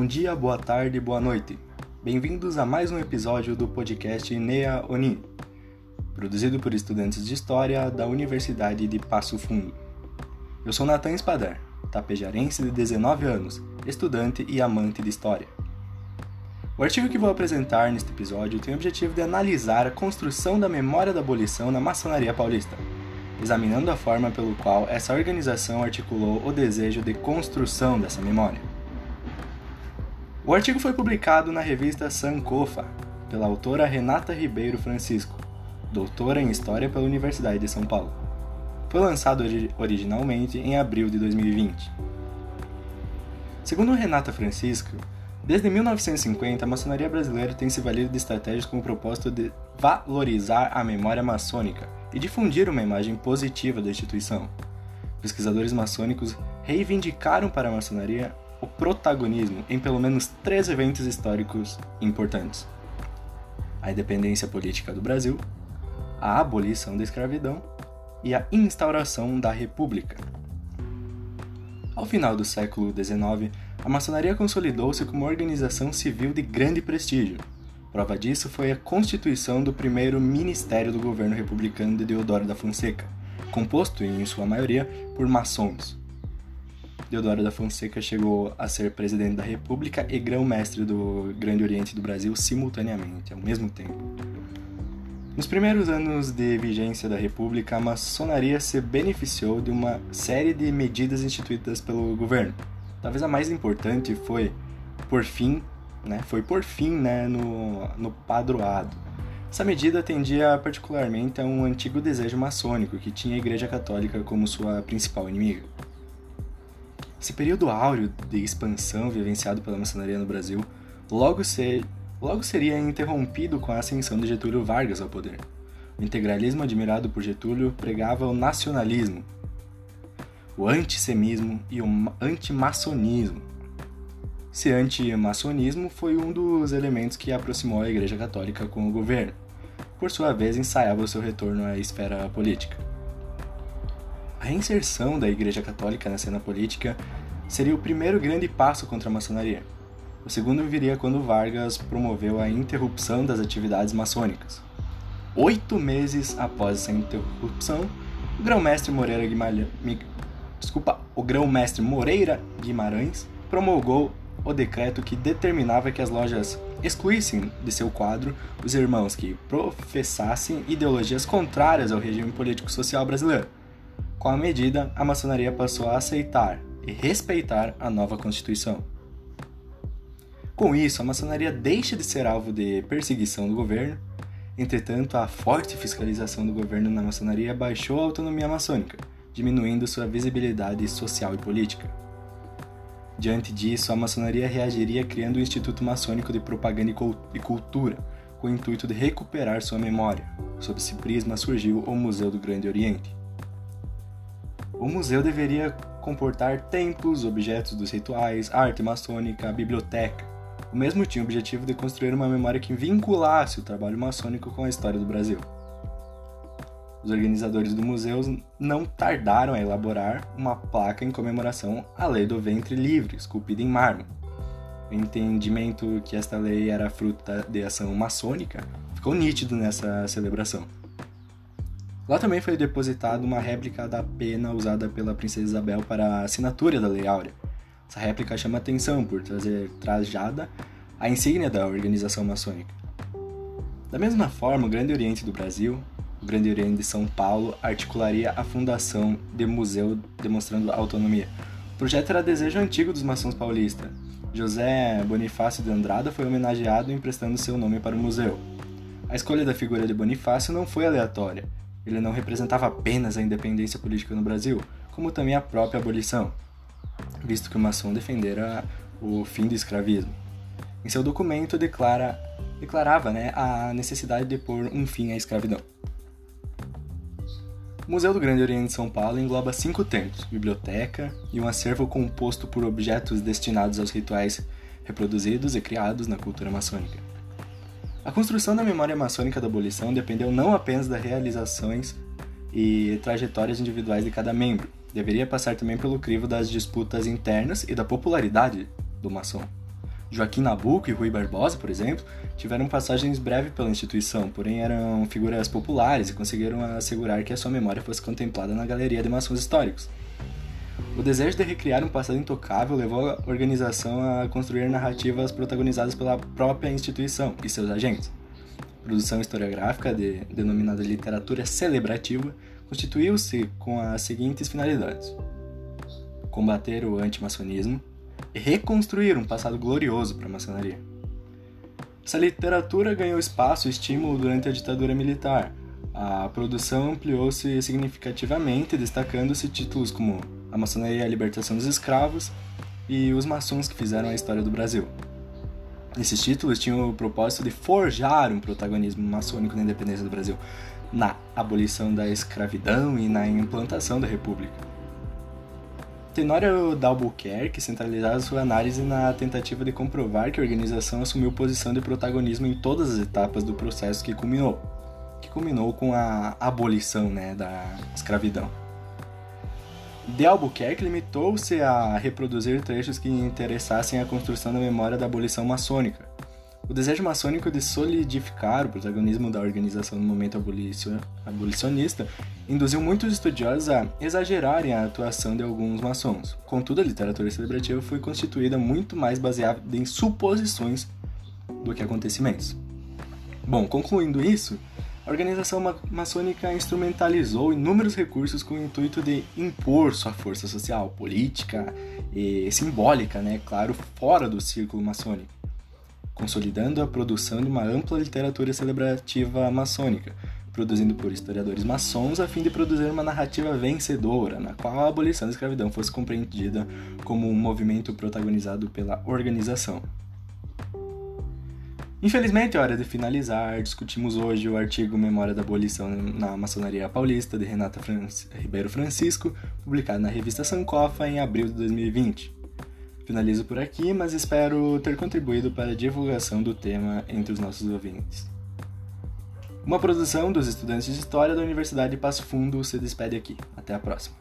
Bom dia, boa tarde, boa noite. Bem-vindos a mais um episódio do podcast Nea Oni, produzido por estudantes de História da Universidade de Passo Fundo. Eu sou Natan Espadar, tapejarense de 19 anos, estudante e amante de História. O artigo que vou apresentar neste episódio tem o objetivo de analisar a construção da memória da abolição na maçonaria paulista, examinando a forma pelo qual essa organização articulou o desejo de construção dessa memória. O artigo foi publicado na revista Sankofa, pela autora Renata Ribeiro Francisco, doutora em História pela Universidade de São Paulo. Foi lançado originalmente em abril de 2020. Segundo Renata Francisco, desde 1950 a maçonaria brasileira tem se valido de estratégias com o propósito de valorizar a memória maçônica e difundir uma imagem positiva da instituição. Pesquisadores maçônicos reivindicaram para a maçonaria o protagonismo em pelo menos três eventos históricos importantes: a independência política do Brasil, a abolição da escravidão e a instauração da República. Ao final do século XIX, a maçonaria consolidou-se como uma organização civil de grande prestígio. Prova disso foi a constituição do primeiro Ministério do Governo Republicano de Deodoro da Fonseca, composto, em sua maioria, por maçons. Deodoro da Fonseca chegou a ser presidente da República e grão-mestre do Grande Oriente do Brasil simultaneamente, ao mesmo tempo. Nos primeiros anos de vigência da República, a maçonaria se beneficiou de uma série de medidas instituídas pelo governo. Talvez a mais importante foi, por fim, né, foi por fim né, no, no padroado. Essa medida atendia particularmente a um antigo desejo maçônico que tinha a Igreja Católica como sua principal inimiga. Esse período áureo de expansão vivenciado pela maçonaria no Brasil logo, ser, logo seria interrompido com a ascensão de Getúlio Vargas ao poder. O integralismo admirado por Getúlio pregava o nacionalismo, o antissemismo e o antimaçonismo. Esse antimaçonismo foi um dos elementos que aproximou a Igreja Católica com o governo. Por sua vez, ensaiava o seu retorno à esfera política. A reinserção da Igreja Católica na cena política seria o primeiro grande passo contra a maçonaria. O segundo viria quando Vargas promoveu a interrupção das atividades maçônicas. Oito meses após essa interrupção, o grão-mestre Moreira Guimarães, desculpa, o grão-mestre Moreira Guimarães promulgou o decreto que determinava que as lojas excluíssem de seu quadro os irmãos que professassem ideologias contrárias ao regime político-social brasileiro com a medida, a maçonaria passou a aceitar e respeitar a nova Constituição. Com isso, a maçonaria deixa de ser alvo de perseguição do governo. Entretanto, a forte fiscalização do governo na maçonaria baixou a autonomia maçônica, diminuindo sua visibilidade social e política. Diante disso, a maçonaria reagiria criando o Instituto Maçônico de Propaganda e Cultura, com o intuito de recuperar sua memória. Sob esse prisma surgiu o Museu do Grande Oriente. O museu deveria comportar templos, objetos dos rituais, arte maçônica, biblioteca. O mesmo tinha o objetivo de construir uma memória que vinculasse o trabalho maçônico com a história do Brasil. Os organizadores do museu não tardaram a elaborar uma placa em comemoração à Lei do Ventre Livre, esculpida em mármore. O entendimento que esta lei era fruto de ação maçônica ficou nítido nessa celebração. Lá também foi depositada uma réplica da pena usada pela princesa Isabel para a assinatura da Lei Áurea. Essa réplica chama atenção por trazer trajada a insígnia da organização maçônica. Da mesma forma, o Grande Oriente do Brasil, o Grande Oriente de São Paulo, articularia a fundação de museu demonstrando autonomia. O projeto era desejo antigo dos maçons paulistas. José Bonifácio de Andrada foi homenageado emprestando seu nome para o museu. A escolha da figura de Bonifácio não foi aleatória ele não representava apenas a independência política no Brasil, como também a própria abolição, visto que o maçom defendera o fim do escravismo. Em seu documento declara, declarava né, a necessidade de pôr um fim à escravidão. O Museu do Grande Oriente de São Paulo engloba cinco templos, biblioteca e um acervo composto por objetos destinados aos rituais reproduzidos e criados na cultura maçônica. A construção da memória maçônica da abolição dependeu não apenas das realizações e trajetórias individuais de cada membro, deveria passar também pelo crivo das disputas internas e da popularidade do maçom. Joaquim Nabuco e Rui Barbosa, por exemplo, tiveram passagens breves pela instituição, porém eram figuras populares e conseguiram assegurar que a sua memória fosse contemplada na galeria de maçons históricos. O desejo de recriar um passado intocável levou a organização a construir narrativas protagonizadas pela própria instituição e seus agentes. A produção historiográfica, de, denominada literatura celebrativa, constituiu-se com as seguintes finalidades: combater o antimaçonismo, e reconstruir um passado glorioso para a maçonaria. Essa literatura ganhou espaço e estímulo durante a ditadura militar. A produção ampliou-se significativamente, destacando-se títulos como A Maçonaria e a Libertação dos Escravos e Os Maçons que Fizeram a História do Brasil. Esses títulos tinham o propósito de forjar um protagonismo maçônico na independência do Brasil, na abolição da escravidão e na implantação da República. Tenório d'Albuquerque centralizava sua análise na tentativa de comprovar que a organização assumiu posição de protagonismo em todas as etapas do processo que culminou, que culminou com a abolição né, da escravidão. De Albuquerque limitou-se a reproduzir trechos que interessassem a construção da memória da abolição maçônica, o desejo maçônico de solidificar o protagonismo da organização no momento abolicionista induziu muitos estudiosos a exagerarem a atuação de alguns maçons. Contudo, a literatura celebrativa foi constituída muito mais baseada em suposições do que acontecimentos. Bom, concluindo isso, a organização maçônica instrumentalizou inúmeros recursos com o intuito de impor sua força social, política e simbólica, né, claro, fora do círculo maçônico consolidando a produção de uma ampla literatura celebrativa maçônica, produzindo por historiadores maçons a fim de produzir uma narrativa vencedora, na qual a abolição da escravidão fosse compreendida como um movimento protagonizado pela organização. Infelizmente, é hora de finalizar. Discutimos hoje o artigo Memória da Abolição na Maçonaria Paulista, de Renata Ribeiro Francisco, publicado na revista Sankofa em abril de 2020. Finalizo por aqui, mas espero ter contribuído para a divulgação do tema entre os nossos ouvintes. Uma produção dos estudantes de História da Universidade de Passo Fundo se despede aqui. Até a próxima.